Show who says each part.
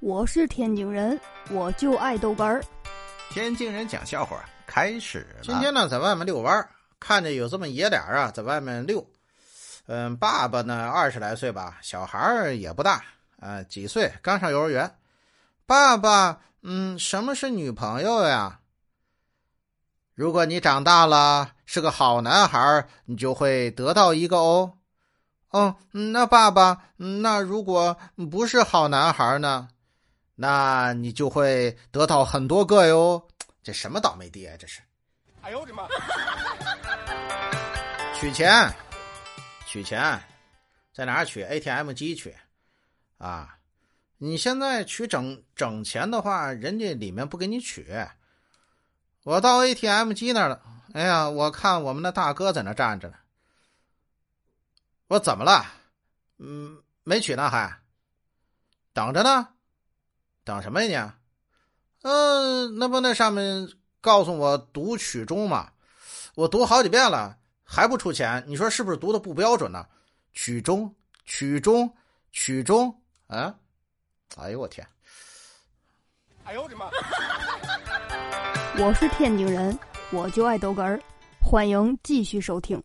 Speaker 1: 我是天津人，我就爱豆干儿。
Speaker 2: 天津人讲笑话开始了。
Speaker 3: 今天呢，在外面遛弯儿，看见有这么爷俩啊，在外面遛。嗯，爸爸呢二十来岁吧，小孩儿也不大，呃，几岁，刚上幼儿园。爸爸，嗯，什么是女朋友呀？如果你长大了是个好男孩，你就会得到一个哦。哦，那爸爸，那如果不是好男孩呢？那你就会得到很多个哟。这什么倒霉爹？这是！哎呦我的妈！取钱，取钱，在哪儿取？ATM 机取。啊，你现在取整整钱的话，人家里面不给你取。我到 ATM 机那儿了。哎呀，我看我们的大哥在那站着呢。我怎么了？嗯，没取呢，还等着呢。等什么呀你？嗯，那不那上面告诉我读曲中嘛？我读好几遍了，还不出钱，你说是不是读的不标准呢？曲中，曲中，曲中啊！哎呦我天！
Speaker 1: 哎呦我的妈！我是天津人，我就爱逗哏儿，欢迎继续收听。